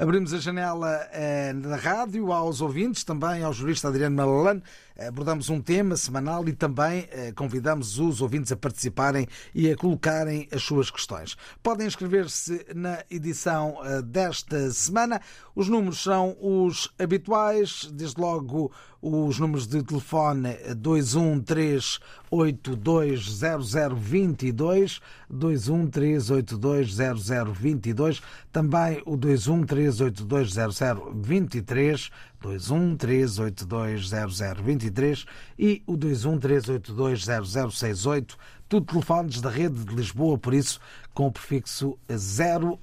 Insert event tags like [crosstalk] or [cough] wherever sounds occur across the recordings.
Abrimos a janela eh, da rádio aos ouvintes, também ao jurista Adriano Malalane. Abordamos um tema semanal e também eh, convidamos os ouvintes a participarem e a colocarem as suas questões. Podem inscrever-se na edição eh, desta semana. Os números são os habituais, desde logo os números de telefone 213820022, 213820022, também o 213820023, 213820023 e o 213820068, tudo telefones da rede de Lisboa, por isso com o prefixo 00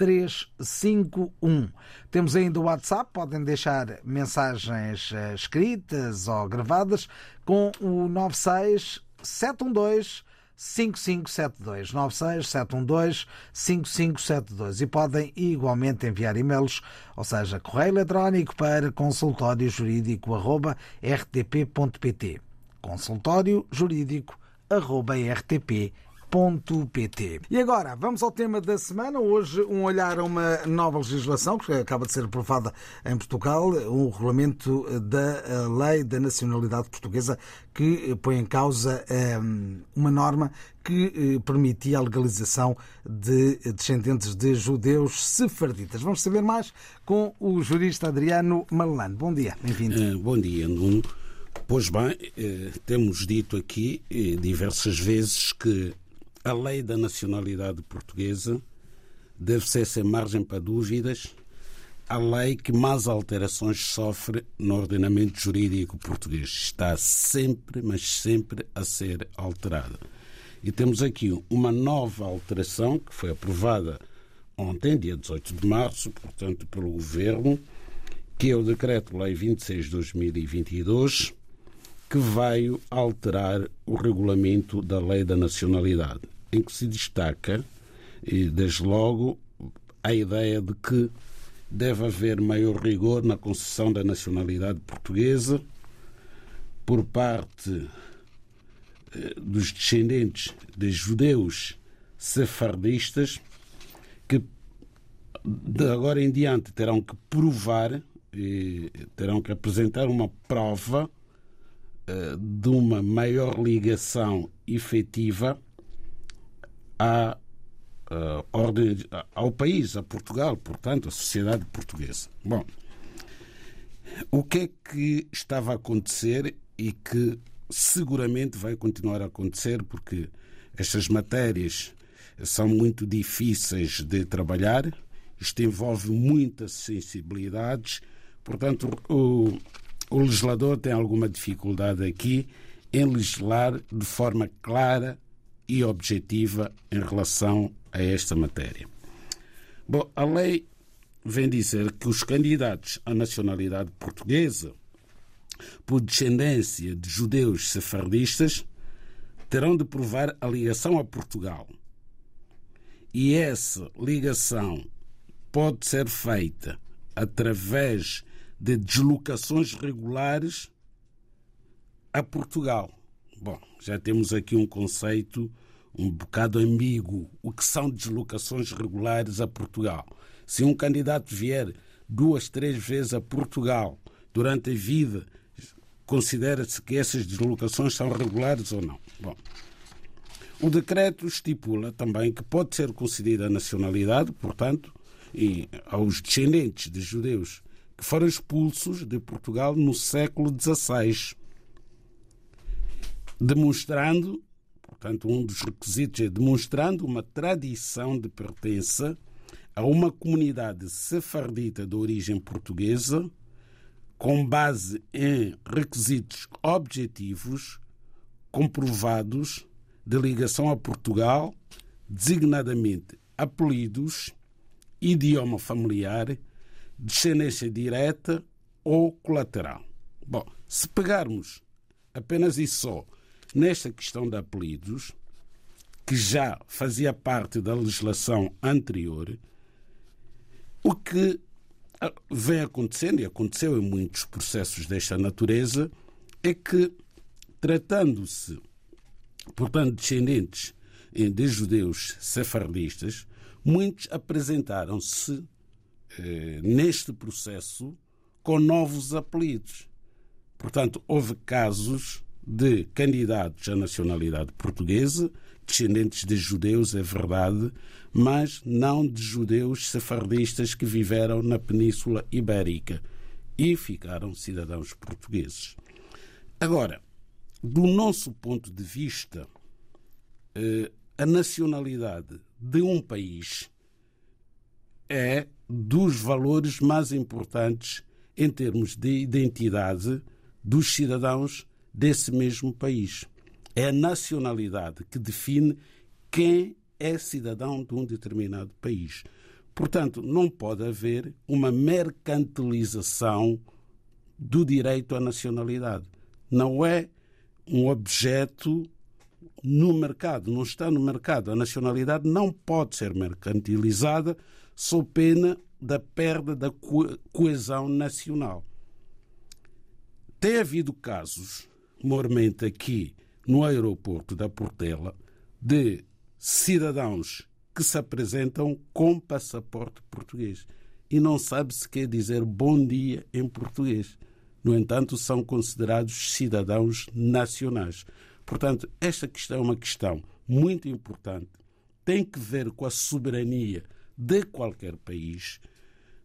351. Temos ainda o WhatsApp, podem deixar mensagens eh, escritas ou gravadas com o 96712 5572 96712 5572 e podem igualmente enviar e-mails, ou seja, correio eletrónico para consultóriojurídico.rtp.pt consultóriojurídico.rtp.pt e agora, vamos ao tema da semana. Hoje, um olhar a uma nova legislação que acaba de ser aprovada em Portugal, um regulamento da Lei da Nacionalidade Portuguesa que põe em causa uma norma que permitia a legalização de descendentes de judeus sefarditas. Vamos saber mais com o jurista Adriano Malano. Bom dia, bem-vindo. bom dia, Nuno. Pois bem, temos dito aqui diversas vezes que a lei da nacionalidade portuguesa deve ser, sem margem para dúvidas, a lei que mais alterações sofre no ordenamento jurídico português. Está sempre, mas sempre a ser alterada. E temos aqui uma nova alteração que foi aprovada ontem, dia 18 de março, portanto, pelo Governo, que é o Decreto-Lei 26 de 2022, que veio alterar o regulamento da Lei da Nacionalidade, em que se destaca, e desde logo, a ideia de que deve haver maior rigor na concessão da nacionalidade portuguesa por parte dos descendentes de judeus sefardistas que de agora em diante terão que provar, terão que apresentar uma prova de uma maior ligação efetiva à, ordem, ao país, a Portugal, portanto, à sociedade portuguesa. Bom, o que é que estava a acontecer e que seguramente vai continuar a acontecer, porque estas matérias são muito difíceis de trabalhar, isto envolve muitas sensibilidades, portanto, o, o legislador tem alguma dificuldade aqui em legislar de forma clara e objetiva em relação a esta matéria. Bom, a lei vem dizer que os candidatos à nacionalidade portuguesa por descendência de judeus sefardistas terão de provar a ligação a Portugal. E essa ligação pode ser feita através de deslocações regulares a Portugal. Bom, já temos aqui um conceito um bocado ambíguo. O que são deslocações regulares a Portugal? Se um candidato vier duas, três vezes a Portugal durante a vida, considera-se que essas deslocações são regulares ou não? Bom, o decreto estipula também que pode ser concedida a nacionalidade, portanto, e aos descendentes de judeus que foram expulsos de Portugal no século XVI, demonstrando, portanto, um dos requisitos é demonstrando uma tradição de pertença a uma comunidade sefardita de origem portuguesa, com base em requisitos objetivos comprovados de ligação a Portugal, designadamente apelidos, idioma familiar, descendência direta ou colateral. Bom, se pegarmos apenas e só nesta questão de apelidos, que já fazia parte da legislação anterior, o que vem acontecendo, e aconteceu em muitos processos desta natureza, é que, tratando-se, portanto, descendentes de judeus sefardistas, muitos apresentaram-se eh, neste processo com novos apelidos. Portanto, houve casos de candidatos à nacionalidade portuguesa, descendentes de judeus, é verdade, mas não de judeus sefardistas que viveram na Península Ibérica e ficaram cidadãos portugueses. Agora, do nosso ponto de vista, eh, a nacionalidade de um país é dos valores mais importantes em termos de identidade dos cidadãos desse mesmo país. É a nacionalidade que define quem é cidadão de um determinado país. Portanto, não pode haver uma mercantilização do direito à nacionalidade. Não é um objeto no mercado, não está no mercado. A nacionalidade não pode ser mercantilizada sob pena da perda da coesão nacional. Tem havido casos, mormente aqui no aeroporto da Portela, de cidadãos que se apresentam com passaporte português e não sabe se quer dizer bom dia em português. No entanto, são considerados cidadãos nacionais. Portanto, esta questão é uma questão muito importante, tem que ver com a soberania de qualquer país.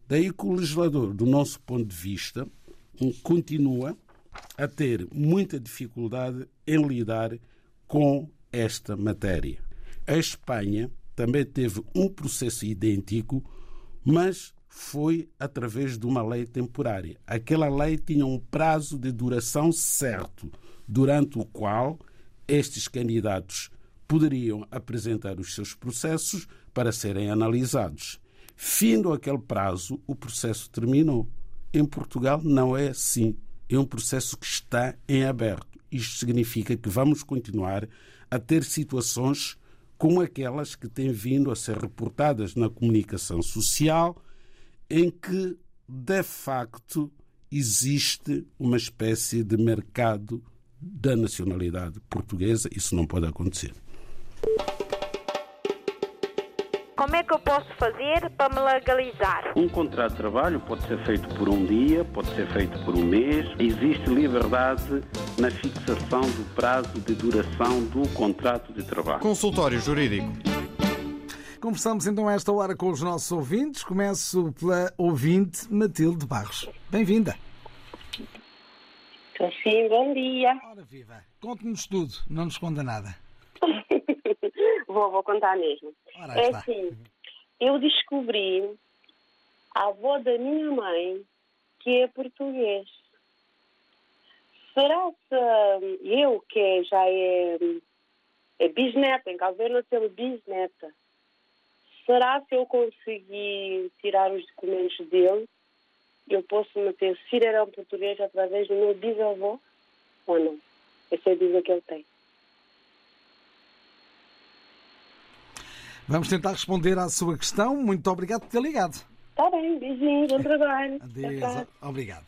Daí que o legislador, do nosso ponto de vista, continua a ter muita dificuldade em lidar com esta matéria. A Espanha também teve um processo idêntico, mas foi através de uma lei temporária. Aquela lei tinha um prazo de duração certo, durante o qual estes candidatos poderiam apresentar os seus processos para serem analisados. Findo aquele prazo, o processo terminou. Em Portugal não é assim. É um processo que está em aberto. Isto significa que vamos continuar a ter situações como aquelas que têm vindo a ser reportadas na comunicação social, em que, de facto, existe uma espécie de mercado da nacionalidade portuguesa. Isso não pode acontecer. Como é que eu posso fazer para me legalizar? Um contrato de trabalho pode ser feito por um dia, pode ser feito por um mês. Existe liberdade na fixação do prazo de duração do contrato de trabalho. Consultório Jurídico. Conversamos então a esta hora com os nossos ouvintes. Começo pela ouvinte Matilde Barros. Bem-vinda. Sim, bom dia. Ora viva, conte-nos tudo, não nos esconda nada. Vou, vou contar mesmo. Ora, é assim, eu descobri a avó da minha mãe que é português. Será que eu, que já é, é bisneta, em Cabo Verde nasceu bisneta, será que eu consegui tirar os documentos dele? Eu posso meter cidadão português através do meu bisavô ou não? Essa é a dúvida que ele tem. Vamos tentar responder à sua questão. Muito obrigado por ter ligado. Está bem, beijinho, bom trabalho. [laughs] Adeus, obrigado.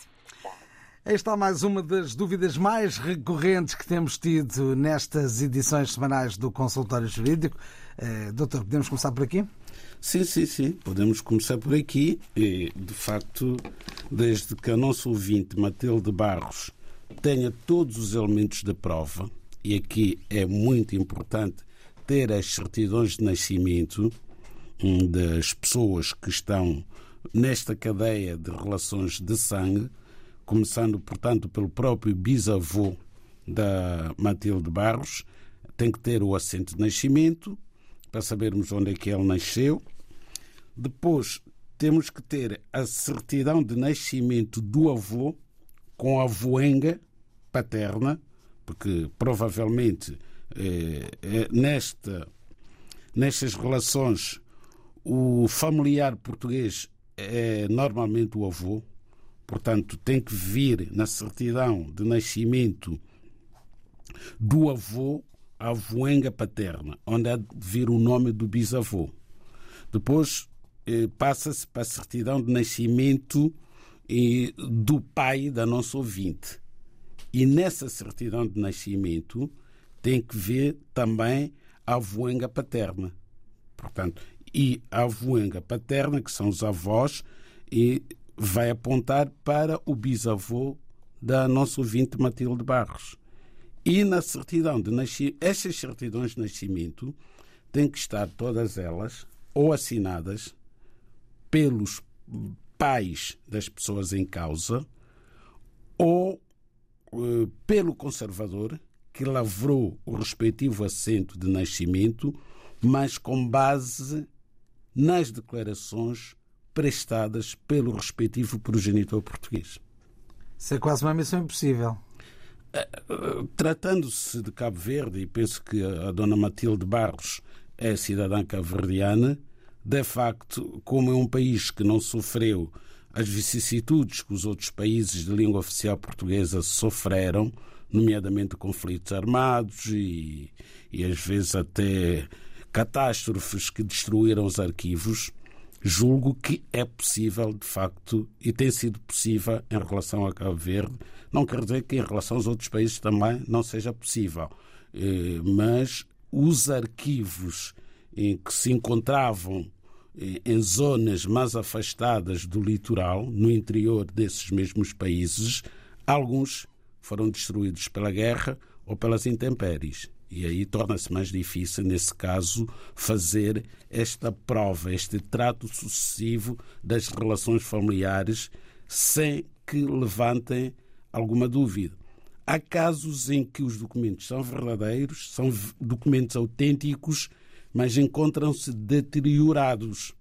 Aí está mais uma das dúvidas mais recorrentes que temos tido nestas edições semanais do Consultório Jurídico. Eh, doutor, podemos começar por aqui? Sim, sim, sim. Podemos começar por aqui. E, de facto, desde que a nossa ouvinte Matilde Barros tenha todos os elementos da prova, e aqui é muito importante ter as certidões de nascimento hum, das pessoas que estão nesta cadeia de relações de sangue, começando, portanto, pelo próprio bisavô da Matilde Barros, tem que ter o assento de nascimento para sabermos onde é que ele nasceu. Depois temos que ter a certidão de nascimento do avô com a voenga paterna, porque provavelmente nesta, nestas relações o familiar português é normalmente o avô, portanto tem que vir na certidão de nascimento do avô a voenga paterna, onde há de vir o nome do bisavô. Depois eh, passa-se para a certidão de nascimento eh, do pai da nossa ouvinte. E nessa certidão de nascimento tem que ver também a voenga paterna. Portanto, e a voenga paterna, que são os avós, e vai apontar para o bisavô da nossa ouvinte Matilde Barros. E na certidão de nascimento, estas certidões de nascimento têm que estar todas elas ou assinadas pelos pais das pessoas em causa ou eh, pelo conservador que lavrou o respectivo assento de nascimento, mas com base nas declarações prestadas pelo respectivo progenitor português. Isso é quase uma missão impossível. Eh, tratando-se de Cabo Verde, e penso que a dona Matilde Barros é cidadã cabo-verdiana, de facto, como é um país que não sofreu as vicissitudes que os outros países de língua oficial portuguesa sofreram, nomeadamente conflitos armados e, e às vezes até catástrofes que destruíram os arquivos, julgo que é possível, de facto, e tem sido possível em relação a Cabo Verde. Não quer dizer que em relação aos outros países também não seja possível, eh, mas os arquivos que se encontravam eh, em zonas mais afastadas do litoral, no interior desses mesmos países, alguns foram destruídos pela guerra ou pelas intempéries. E aí torna-se mais difícil, nesse caso, fazer esta prova, este trato sucessivo das relações familiares sem que levantem alguma dúvida. Há casos em que os documentos são verdadeiros, são documentos autênticos, mas encontram-se deteriorados.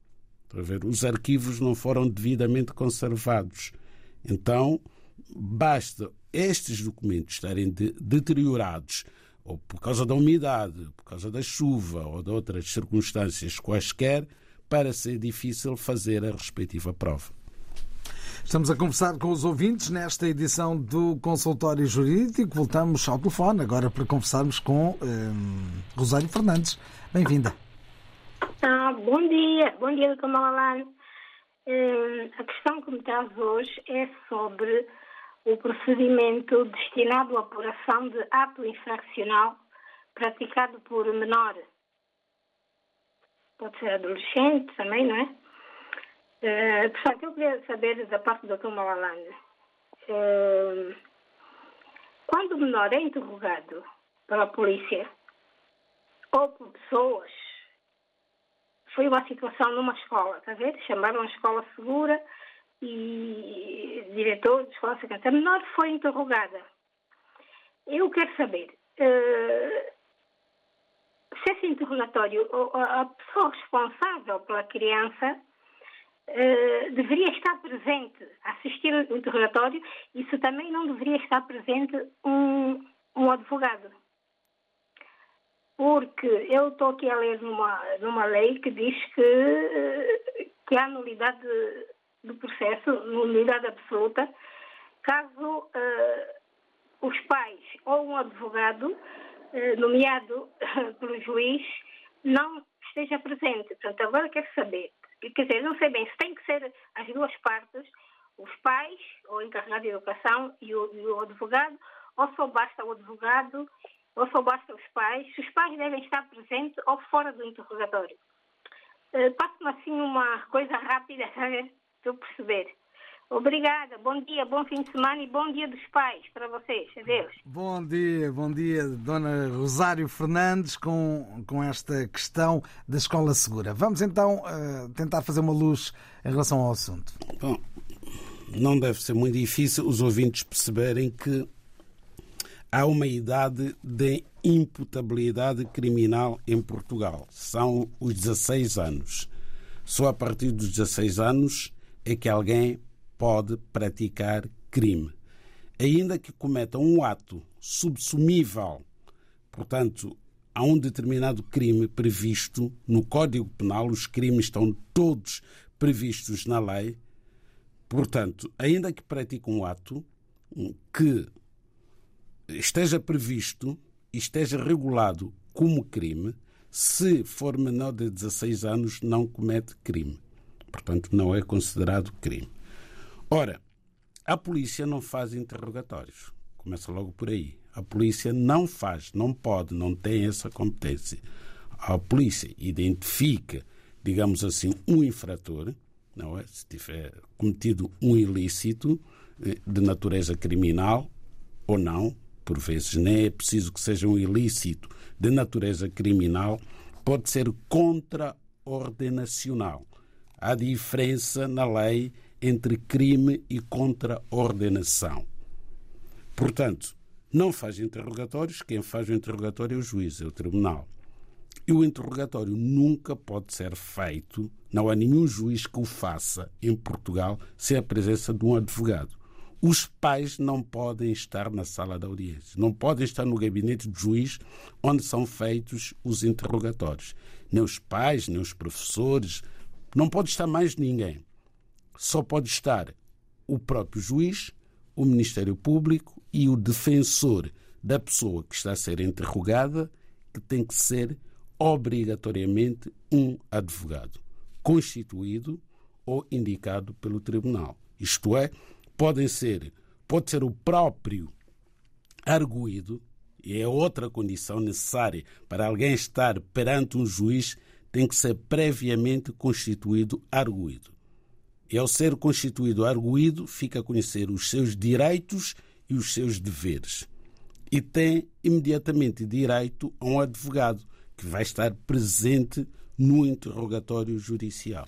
Os arquivos não foram devidamente conservados. Então, basta estes documentos estarem de, deteriorados ou por causa da umidade, por causa da chuva ou de outras circunstâncias quaisquer, para ser difícil fazer a respectiva prova. Estamos a conversar com os ouvintes nesta edição do Consultório Jurídico. Voltamos ao telefone agora para conversarmos com um, Rosário Fernandes. Bem-vinda. Ah, bom dia, bom dia, doutor Malalane. Hum, a questão que me traz hoje é sobre o procedimento destinado à apuração de ato infraccional praticado por menor. Pode ser adolescente também, não é? Uh, portanto, eu queria saber da parte do Dr. Malalane. Uh, quando o menor é interrogado pela polícia ou por pessoas, foi uma situação numa escola, está a ver? Chamaram a escola segura e diretor de escola secretária menor foi interrogada. Eu quero saber uh, se esse interrogatório, a pessoa responsável pela criança uh, deveria estar presente, assistir ao interrogatório, e se também não deveria estar presente um, um advogado. Porque eu estou aqui a ler numa, numa lei que diz que, uh, que há nulidade do processo, nulidade absoluta, caso uh, os pais ou um advogado uh, nomeado pelo juiz não esteja presente. Portanto, agora quero saber, quer dizer, não sei bem se tem que ser as duas partes, os pais, ou encarregado de educação e o, e o advogado, ou só basta o advogado, ou só basta os pais, se os pais devem estar presentes ou fora do interrogatório. Uh, Passo-me assim uma coisa rápida, sabe? [laughs] eu perceber. Obrigada, bom dia, bom fim de semana e bom dia dos pais para vocês. Adeus. Bom dia, bom dia, Dona Rosário Fernandes, com, com esta questão da escola segura. Vamos então uh, tentar fazer uma luz em relação ao assunto. Bom, não deve ser muito difícil os ouvintes perceberem que há uma idade de imputabilidade criminal em Portugal. São os 16 anos. Só a partir dos 16 anos é que alguém pode praticar crime. Ainda que cometa um ato subsumível, portanto, a um determinado crime previsto no Código Penal, os crimes estão todos previstos na lei. Portanto, ainda que pratique um ato que esteja previsto esteja regulado como crime, se for menor de 16 anos, não comete crime. Portanto, não é considerado crime. Ora, a polícia não faz interrogatórios. Começa logo por aí. A polícia não faz, não pode, não tem essa competência. A polícia identifica, digamos assim, um infrator, não é? Se tiver cometido um ilícito eh, de natureza criminal ou não, por vezes nem é preciso que seja um ilícito de natureza criminal, pode ser contraordenacional. Há diferença na lei entre crime e contraordenação. Portanto, não faz interrogatórios, quem faz o interrogatório é o juiz, é o tribunal. E o interrogatório nunca pode ser feito, não há nenhum juiz que o faça em Portugal sem a presença de um advogado. Os pais não podem estar na sala da audiência, não podem estar no gabinete do juiz onde são feitos os interrogatórios. Nem os pais, nem os professores, não pode estar mais ninguém. Só pode estar o próprio juiz, o Ministério Público e o defensor da pessoa que está a ser interrogada, que tem que ser obrigatoriamente um advogado, constituído ou indicado pelo tribunal. Isto é, podem ser, pode ser o próprio arguído, e é outra condição necessária para alguém estar perante um juiz, tem que ser previamente constituído arguído. E ao ser constituído arguído, fica a conhecer os seus direitos e os seus deveres. E tem imediatamente direito a um advogado que vai estar presente no interrogatório judicial.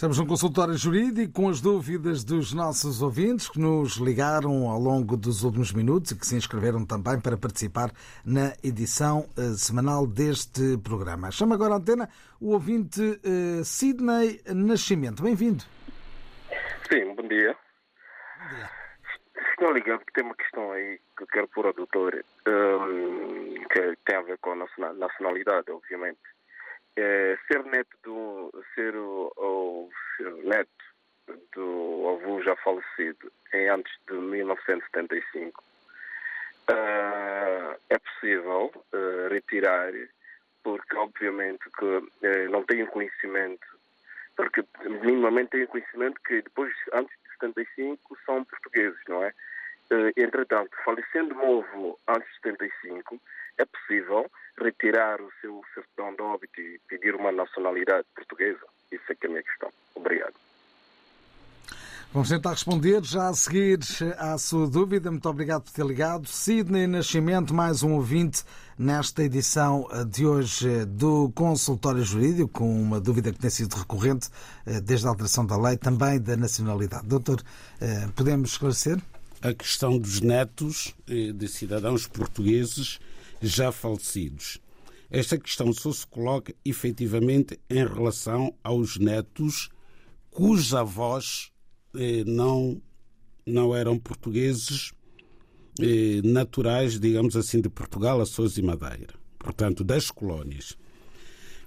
Estamos num consultório jurídico com as dúvidas dos nossos ouvintes que nos ligaram ao longo dos últimos minutos e que se inscreveram também para participar na edição uh, semanal deste programa. Chama agora a antena o ouvinte uh, Sidney Nascimento. Bem-vindo. Sim, bom dia. Bom dia. Estou ligado porque tem uma questão aí que eu quero pôr ao doutor, um, que tem a ver com a nacionalidade, obviamente é, ser neto do ser o, o ser neto do avô já falecido em antes de 1975 uh, ah, é possível uh, retirar porque obviamente que uh, não tenho conhecimento porque minimamente tenho conhecimento que depois antes de 75 são portugueses não é? Entretanto falecendo meu avô antes de 75 é possível retirar o seu certidão de óbito e pedir uma nacionalidade portuguesa? Isso é que é a minha questão. Obrigado. Vamos tentar responder já a seguir à sua dúvida. Muito obrigado por ter ligado. Sidney Nascimento, mais um ouvinte nesta edição de hoje do Consultório Jurídico, com uma dúvida que tem sido recorrente eh, desde a alteração da lei, também da nacionalidade. Doutor, eh, podemos esclarecer? A questão dos netos eh, de cidadãos portugueses já falecidos. Esta questão só se coloca efetivamente em relação aos netos cujos avós eh, não, não eram portugueses eh, naturais, digamos assim, de Portugal, Açores e Madeira, portanto, das colónias.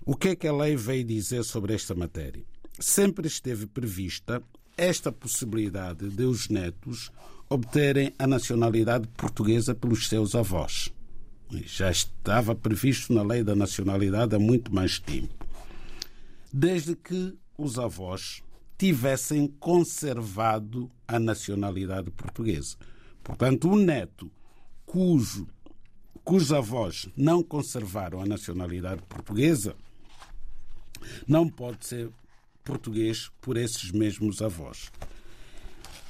O que é que a lei veio dizer sobre esta matéria? Sempre esteve prevista esta possibilidade de os netos obterem a nacionalidade portuguesa pelos seus avós já estava previsto na lei da nacionalidade há muito mais tempo. Desde que os avós tivessem conservado a nacionalidade portuguesa. Portanto, o neto cujo, cujos avós não conservaram a nacionalidade portuguesa não pode ser português por esses mesmos avós.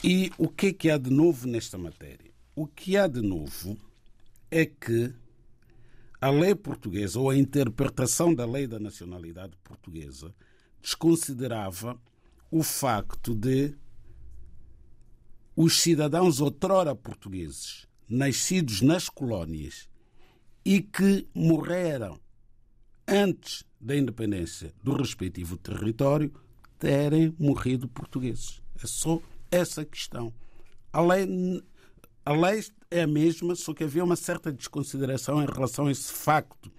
E o que é que há de novo nesta matéria? O que há de novo é que a lei portuguesa ou a interpretação da lei da nacionalidade portuguesa desconsiderava o facto de os cidadãos outrora portugueses, nascidos nas colónias e que morreram antes da independência do respectivo território, terem morrido portugueses. É só essa questão. A lei a lei é a mesma, só que havia uma certa desconsideração em relação a esse facto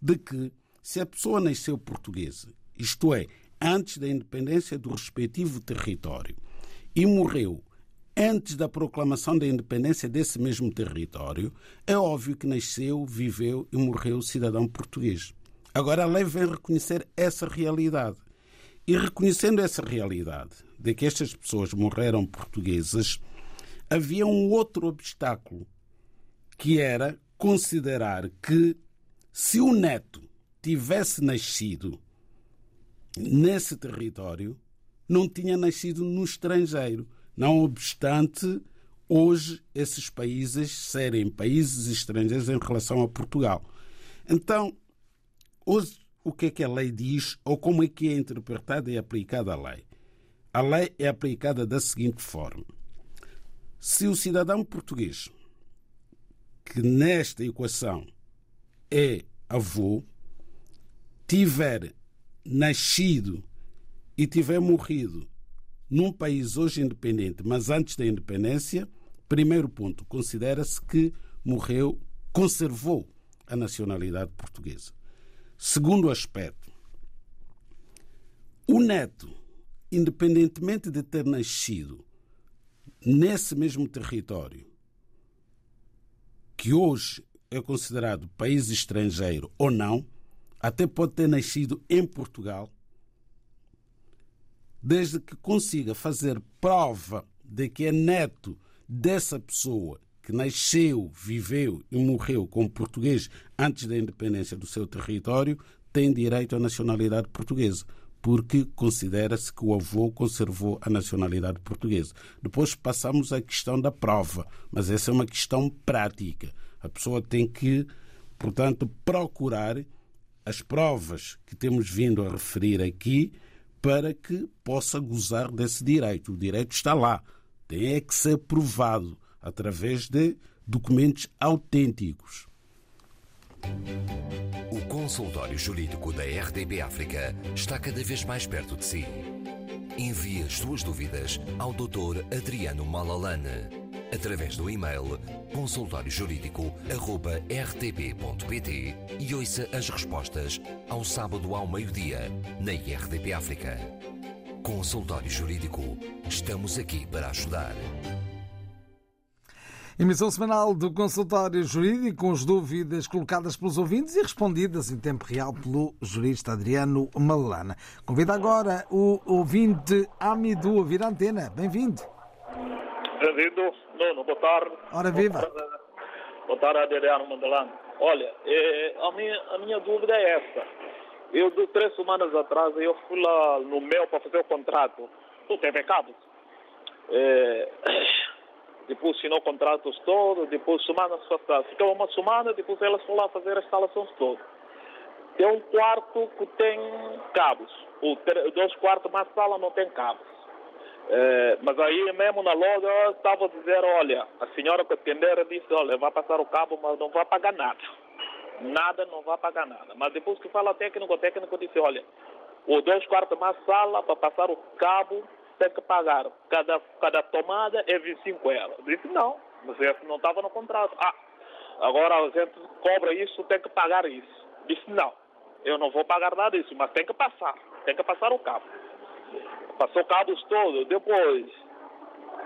de que Se a pessoa nasceu portuguesa, isto é, antes da independência do respectivo território, e morreu antes da proclamação da independência desse mesmo território, é óbvio que nasceu, viveu e morreu cidadão português. Agora a lei vem reconhecer essa realidade. E reconhecendo essa realidade de que estas pessoas morreram portuguesas, havia um outro obstáculo, que era considerar que se o neto tivesse nascido nesse território, não tinha nascido no estrangeiro. Não obstante, hoje, esses países serem países estrangeiros em relação a Portugal. Então, hoje, o que é que a lei diz ou como é que é interpretada e aplicada a lei? A lei é aplicada da seguinte forma: se o cidadão português que nesta equação é avô tiver nascido e tiver morrido num país hoje independente, mas antes da independência, primeiro ponto, considera-se que morreu, conservou a nacionalidade portuguesa. Segundo aspecto, o neto, independentemente de ter nascido nesse mesmo território, que hoje é considerado país estrangeiro ou não, até pode ter nascido em Portugal, desde que consiga fazer prova de que é neto dessa pessoa que nasceu, viveu e morreu como português antes da independência do seu território, tem direito à nacionalidade portuguesa, porque considera-se que o avô conservou a nacionalidade portuguesa. Depois passamos à questão da prova, mas essa é uma questão prática. A pessoa tem que, portanto, procurar as provas que temos vindo a referir aqui para que possa gozar desse direito. O direito está lá, tem é que ser provado através de documentos autênticos. O consultório jurídico da RDB África está cada vez mais perto de si. Envie as suas dúvidas ao Dr. Adriano Malalane através do e-mail consultóriojurídico.rtp.pt e ouça as respostas ao sábado ao meio-dia na IRTP África. Consultório Jurídico. Estamos aqui para ajudar. Emissão semanal do consultório jurídico com as dúvidas colocadas pelos ouvintes e respondidas em tempo real pelo jurista Adriano Malana. Convido agora o ouvinte Amidu a vir à antena. Bem-vindo. Bem-vindo, Nuno, boa tarde. Ora, viva. Boa tarde, Adriano Mandelano. Olha, é, a, minha, a minha dúvida é essa. Eu, de três semanas atrás, eu fui lá no meu para fazer o contrato do TV Cabo. É, depois assinou contratos todos, depois passadas. Ficou uma semana, depois elas foram lá fazer as instalações todas. Tem um quarto que tem cabos. O dois quartos, mas a sala não tem cabos. É, mas aí mesmo na loja estava a dizer, olha, a senhora que atender disse, olha, vai passar o cabo, mas não vai pagar nada. Nada, não vai pagar nada. Mas depois que fala técnico, o técnico disse, olha, os dois quartos mais sala para passar o cabo tem que pagar. Cada, cada tomada é 25 euros. Disse, não, mas esse não estava no contrato. Ah, agora a gente cobra isso, tem que pagar isso. Disse, não, eu não vou pagar nada disso, mas tem que passar. Tem que passar o cabo passou cabos todos. Depois,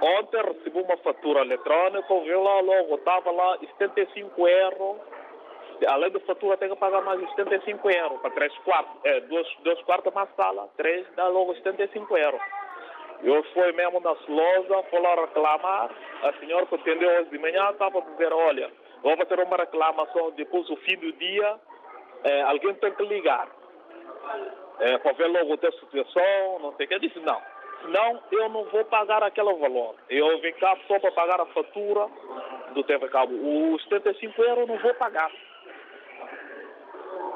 ontem recebi uma fatura eletrônica, viu lá logo, estava lá 75 euros. Além da fatura, tem que pagar mais 75 euros para três quartos. É, dois, dois quartos na sala, três dá logo 75 euros. Eu fui mesmo na loja, fui lá reclamar. A senhora que atendeu hoje de manhã estava a dizer: Olha, vou fazer uma reclamação depois do fim do dia, é, alguém tem que ligar é, para ver logo a situação, não sei o que. Eu disse, não, senão eu não vou pagar aquele valor. Eu vim cá só para pagar a fatura do TV Cabo. Os 75 euros não vou pagar.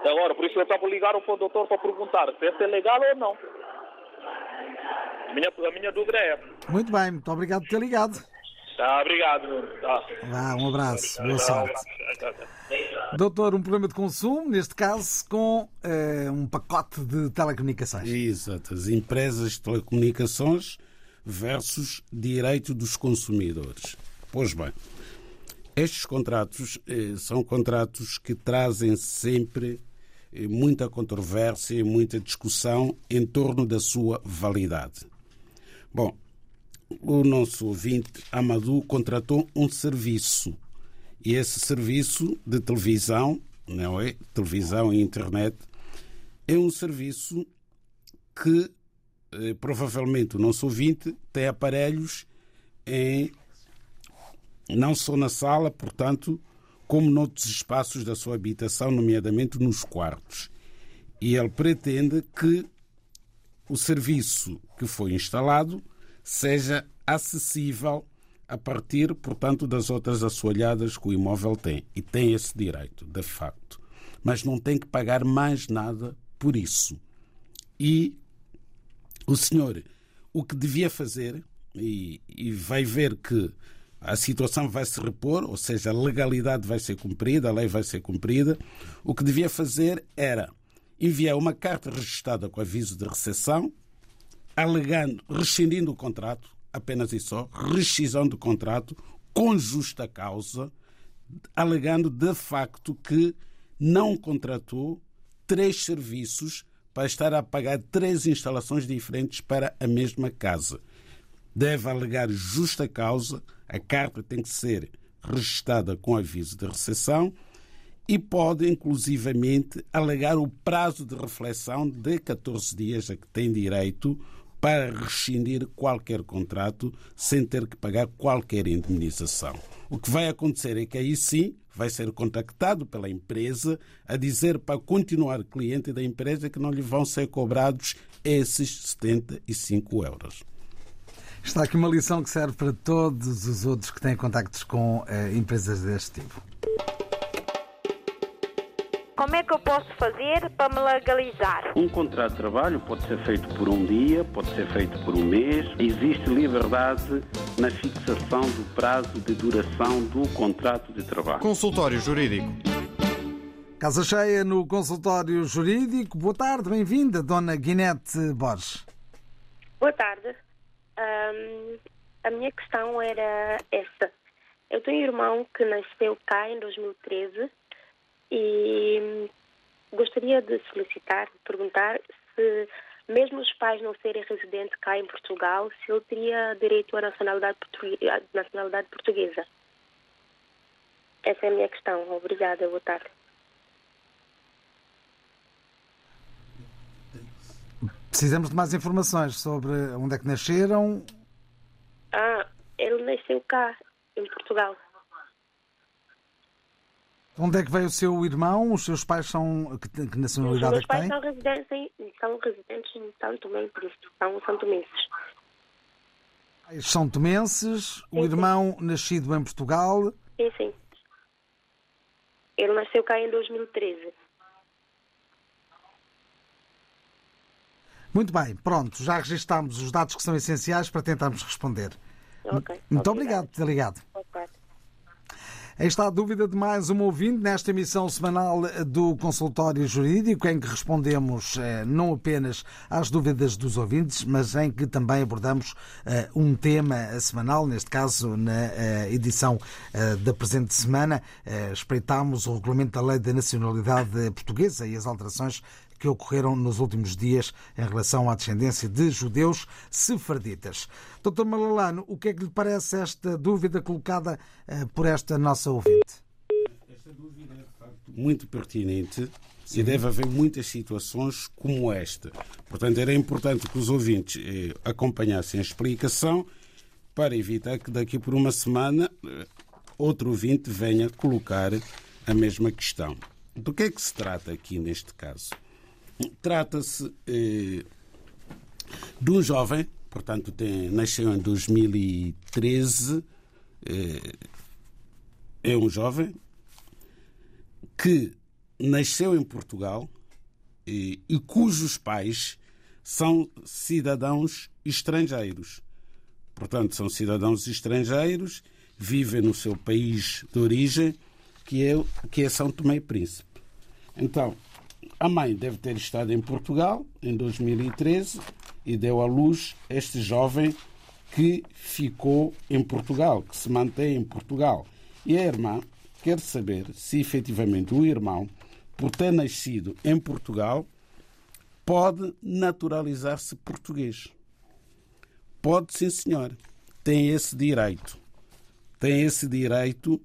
Agora, por isso eu estava ligado para o doutor para perguntar se é legal ou não. A minha, a minha dúvida é essa. Muito bem, muito obrigado por ter ligado. Tá, obrigado, Nuno. Tá. Vá, um abraço, boa sorte. Doutor, um problema de consumo, neste caso, com uh, um pacote de telecomunicações. Exato, as empresas de telecomunicações versus direito dos consumidores. Pois bem, estes contratos eh, são contratos que trazem sempre muita controvérsia e muita discussão em torno da sua validade. Bom, o nosso ouvinte Amadou contratou um serviço e esse serviço de televisão, não é? Televisão e internet, é um serviço que eh, provavelmente o nosso ouvinte tem aparelhos em não só na sala, portanto, como noutros espaços da sua habitação, nomeadamente nos quartos. E ele pretende que o serviço que foi instalado seja acessível a partir, portanto, das outras assoalhadas que o imóvel tem. E tem esse direito, de facto. Mas não tem que pagar mais nada por isso. E o senhor, o que devia fazer, e, e vai ver que a situação vai se repor, ou seja, a legalidade vai ser cumprida, a lei vai ser cumprida, o que devia fazer era enviar uma carta registrada com aviso de recepção, alegando, rescindindo o contrato, apenas e só, rescisão do contrato, com justa causa, alegando de facto que não contratou três serviços para estar a pagar três instalações diferentes para a mesma casa. Deve alegar justa causa, a carta tem que ser registada com aviso de recepção e pode, inclusivamente, alegar o prazo de reflexão de 14 dias a que tem direito para rescindir qualquer contrato sem ter que pagar qualquer indemnização. O que vai acontecer é que aí sim vai ser contactado pela empresa a dizer para continuar cliente da empresa que não lhe vão ser cobrados esses 75 euros. Está aqui uma lição que serve para todos os outros que têm contactos com eh, empresas deste tipo. Como é que eu posso fazer para me legalizar? Um contrato de trabalho pode ser feito por um dia, pode ser feito por um mês. Existe liberdade na fixação do prazo de duração do contrato de trabalho. Consultório Jurídico. Casa cheia no consultório jurídico. Boa tarde, bem-vinda, Dona Guinete Borges. Boa tarde. A minha questão era esta. Eu tenho um irmão que nasceu cá em 2013 e gostaria de solicitar, perguntar se, mesmo os pais não serem residentes cá em Portugal, se ele teria direito à nacionalidade portuguesa. Nacionalidade portuguesa. Essa é a minha questão. Obrigada, boa tarde. Precisamos de mais informações sobre onde é que nasceram. Ah, ele nasceu cá, em Portugal. Onde é que veio o seu irmão? Os seus pais são. Que, que nacionalidade é que têm? Os meus pais são residentes, são residentes em São Tomé e Príncipe, são são tomenses. São tomenses, o irmão sim. nascido em Portugal. Sim, sim. Ele nasceu cá em 2013. Muito bem, pronto, já registámos os dados que são essenciais para tentarmos responder. Okay, Muito obrigado por ter ligado. Está a dúvida de mais um ouvinte nesta emissão semanal do Consultório Jurídico, em que respondemos eh, não apenas às dúvidas dos ouvintes, mas em que também abordamos eh, um tema semanal, neste caso na eh, edição da presente semana. Espreitamos o regulamento da Lei da Nacionalidade Portuguesa e as alterações que ocorreram nos últimos dias em relação à descendência de judeus sefarditas. Dr. Malalano, o que é que lhe parece esta dúvida colocada uh, por esta nossa ouvinte? Esta dúvida é, de facto, muito pertinente e deve haver muitas situações como esta. Portanto, era importante que os ouvintes eh, acompanhassem a explicação para evitar que daqui por uma semana eh, outro ouvinte venha colocar a mesma questão. Do que é que se trata aqui neste caso? Trata-se eh, de um jovem, portanto, tem, nasceu em 2013, eh, é um jovem que nasceu em Portugal e, e cujos pais são cidadãos estrangeiros. Portanto, são cidadãos estrangeiros, vivem no seu país de origem, que é, que é São Tomé e Príncipe. Então, a mãe deve ter estado em Portugal em 2013 e deu à luz este jovem que ficou em Portugal, que se mantém em Portugal. E a irmã quer saber se efetivamente o irmão por ter nascido em Portugal, pode naturalizar-se português. Pode, sim, senhor. Tem esse direito. Tem esse direito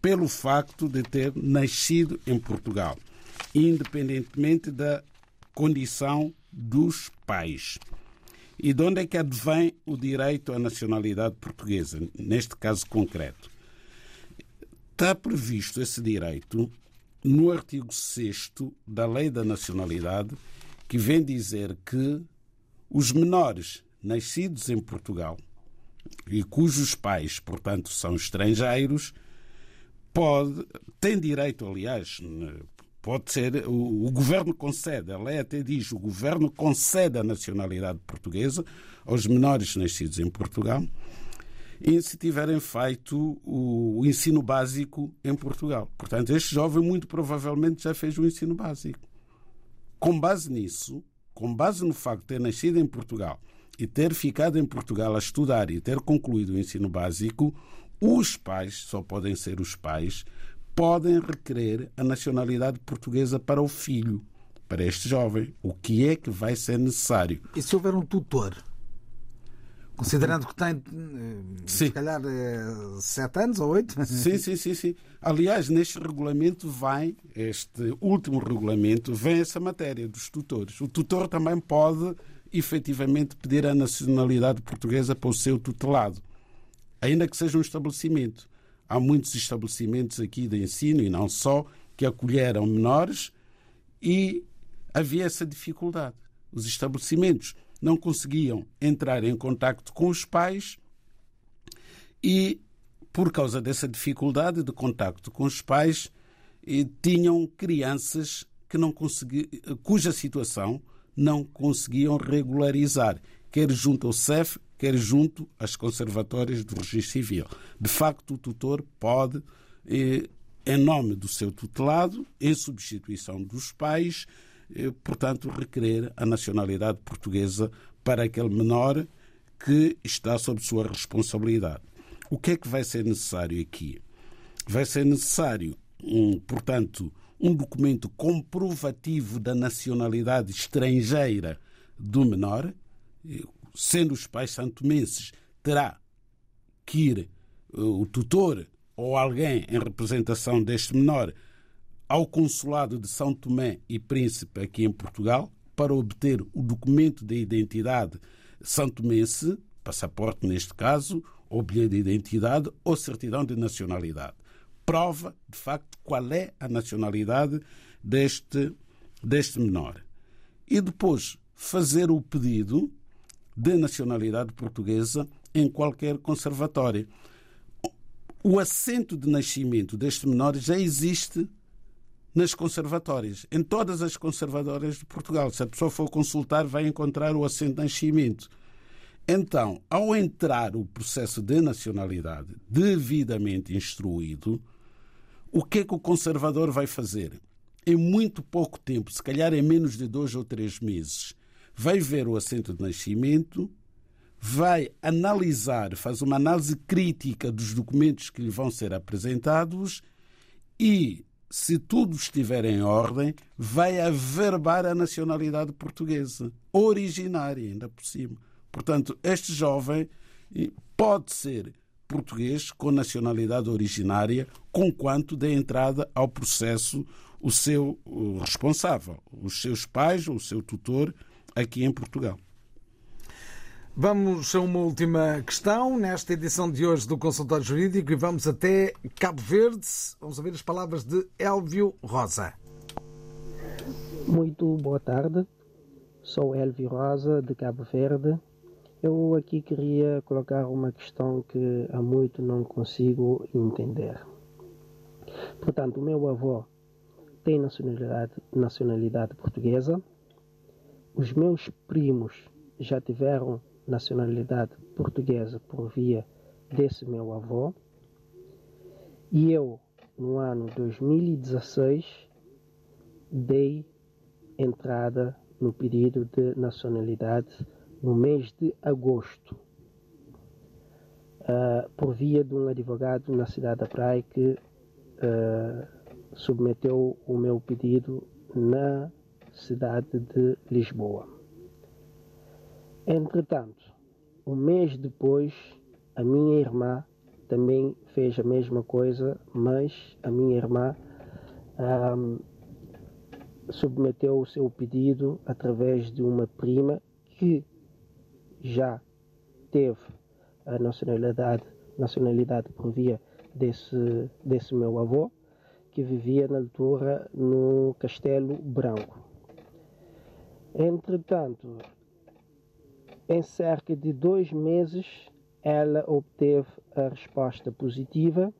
pelo facto de ter nascido em Portugal, independentemente da condição dos pais. E de onde é que advém o direito à nacionalidade portuguesa, neste caso concreto? Está previsto esse direito no artigo 6 da Lei da Nacionalidade, que vem dizer que os menores nascidos em Portugal e cujos pais, portanto, são estrangeiros, pode, têm direito, aliás, pode ser, o, o, governo concede, a lei até diz, o governo concede a nacionalidade portuguesa aos menores nascidos em Portugal e se tiverem feito o, o ensino básico em Portugal. Portanto, este jovem muito provavelmente já fez o ensino básico. Com base nisso, com base no facto de ter nascido em Portugal e ter ficado em Portugal a estudar e ter concluído o ensino básico, os pais, só podem ser os pais, podem requerer a nacionalidade portuguesa para o filho, para este jovem. O que é que vai ser necessário? E se houver um tutor? Considerando que tem, eh, sim. se calhar, eh, sete anos ou oito? [laughs] Sim, sim, sim, sim. Aliás, neste regulamento vai, este último regulamento, vem essa matéria dos tutores. O tutor também pode, efetivamente, pedir a nacionalidade portuguesa para o seu tutelado, ainda que seja um estabelecimento. Há muitos estabelecimentos aqui de ensino, e não só, que acolheram menores e havia essa dificuldade. Os estabelecimentos não conseguiam entrar em contacto com os pais e, por causa dessa dificuldade de contacto com os pais, tinham crianças que não consegui, cuja situação não conseguiam regularizar, quer junto ao CEF, quer junto às conservatórias do registro civil. De facto, o tutor pode, em nome do seu tutelado, em substituição dos pais, eh, portanto, requerer a nacionalidade portuguesa para aquele menor que está sob sua responsabilidade. O que é que vai ser necessário aqui? Vai ser necessário, portanto, um documento comprovativo da nacionalidade estrangeira do menor, sendo os pais santomenses, terá que ir eh, o tutor ou alguém em representação deste menor ao Consulado de São Tomé e Príncipe aqui em Portugal para obter o documento de identidade santomense, passaporte neste caso, ou bilhete de identidade ou certidão de nacionalidade. Prova, de facto, qual é a nacionalidade deste, deste menor. E depois fazer o pedido de nacionalidade portuguesa em qualquer conservatório. O assento de nascimento deste menor já existe nas conservatórias, em todas as conservatórias de Portugal. Se a pessoa for consultar, vai encontrar o assento de nascimento. Então, ao entrar o processo de nacionalidade devidamente instruído, o que é que o conservador vai fazer? Em muito pouco tempo, se calhar em menos de dois ou três meses, vai ver o assento de nascimento, vai analisar, faz uma análise crítica dos documentos que lhe vão ser apresentados e se tudo estiver em ordem, vai averbar a nacionalidade portuguesa, originária ainda por cima. Portanto, este jovem pode ser português com nacionalidade originária, conquanto dê entrada ao processo o seu responsável, os seus pais ou o seu tutor aqui em Portugal. Vamos a uma última questão nesta edição de hoje do Consultório Jurídico e vamos até Cabo Verde. Vamos ouvir as palavras de Elvio Rosa. Muito boa tarde. Sou Elvio Rosa, de Cabo Verde. Eu aqui queria colocar uma questão que há muito não consigo entender. Portanto, o meu avô tem nacionalidade, nacionalidade portuguesa. Os meus primos já tiveram nacionalidade portuguesa por via desse meu avô. E eu, no ano 2016, dei entrada no pedido de nacionalidade no mês de agosto, uh, por via de um advogado na cidade da Praia que uh, submeteu o meu pedido na cidade de Lisboa. Entretanto, um mês depois, a minha irmã também fez a mesma coisa, mas a minha irmã um, submeteu o seu pedido através de uma prima que já teve a nacionalidade, nacionalidade por via desse, desse meu avô, que vivia na altura no Castelo Branco. Entretanto, em cerca de dois meses, ela obteve a resposta positiva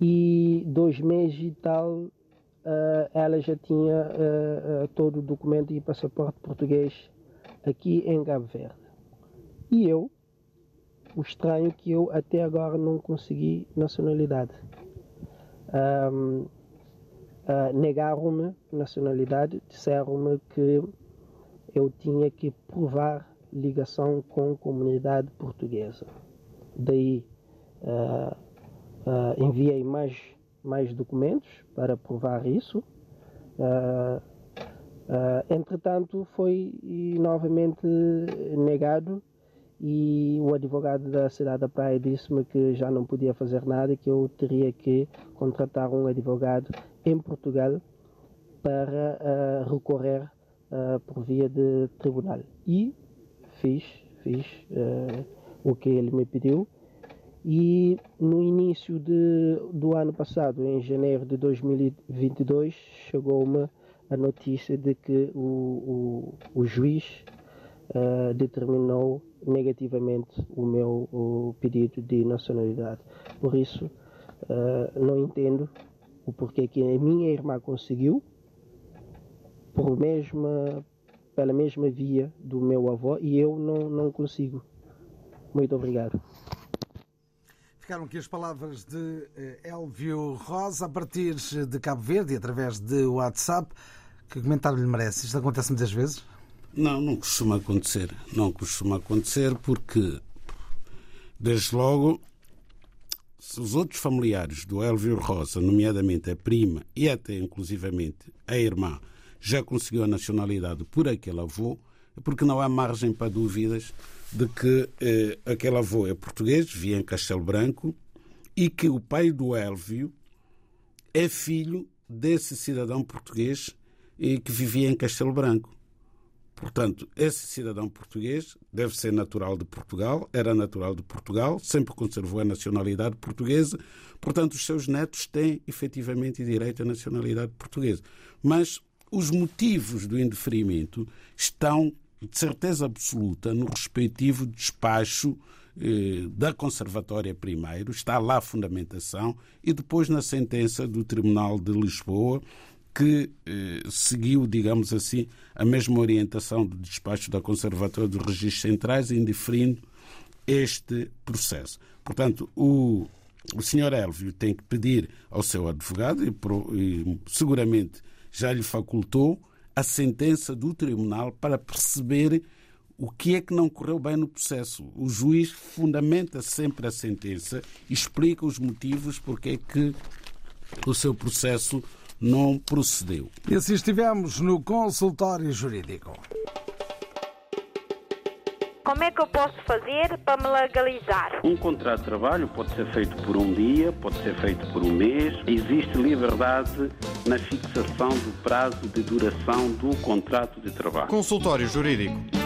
e dois meses e tal ela já tinha todo o documento e passaporte português aqui em Cabo Verde. E eu, o estranho é que eu até agora não consegui nacionalidade. Um, uh, Negaram-me nacionalidade, disseram-me que eu tinha que provar ligação com a comunidade portuguesa. Daí uh, uh, enviei mais, mais documentos para provar isso. entretanto, foi novamente negado e o advogado da cidade da Praia disse-me que já não podia fazer nada e que eu teria que contratar um advogado em Portugal para uh, recorrer uh, por via de tribunal. E fiz, fiz uh, o que ele me pediu. E no início de, do ano passado, em janeiro de 2022, chegou-me a notícia de que o, o, o juiz determinou negativamente o meu o pedido de nacionalidade. Por isso, uh, não entendo o porquê que a minha irmã conseguiu, por mesma, pela mesma via do meu avô, e eu não, não consigo. Muito obrigado. Ficaram aqui as palavras de Elvio Rosa, a partir de Cabo Verde, através de WhatsApp. Que comentário lhe merece? Isto acontece muitas vezes? Não, não costuma acontecer. Não costuma acontecer porque, desde logo, se os outros familiares do Elvio Rosa, nomeadamente a prima e até inclusivamente a irmã, já conseguiu a nacionalidade por aquele avô, é porque não há margem para dúvidas de que eh, aquele avô é português, via em Castelo Branco, e que o pai do Elvio é filho desse cidadão português eh, que vivia em Castelo Branco. Portanto, esse cidadão português deve ser natural de Portugal, era natural de Portugal, sempre conservou a nacionalidade portuguesa, portanto, os seus netos têm efetivamente direito à nacionalidade portuguesa. Mas os motivos do indeferimento estão, de certeza absoluta, no respectivo despacho eh, da Conservatória primeiro, está lá a fundamentação, e depois na sentença do Tribunal de Lisboa, que eh, seguiu, digamos assim, a mesma orientação do despacho da Conservatória dos Registros Centrais, indiferindo este processo. Portanto, o, o senhor Elvio tem que pedir ao seu advogado, e, e seguramente já lhe facultou, a sentença do tribunal para perceber o que é que não correu bem no processo. O juiz fundamenta sempre a sentença, explica os motivos porque é que o seu processo não procedeu. E assim estivemos no consultório jurídico. Como é que eu posso fazer para me legalizar? Um contrato de trabalho pode ser feito por um dia, pode ser feito por um mês. Existe liberdade na fixação do prazo de duração do contrato de trabalho. Consultório Jurídico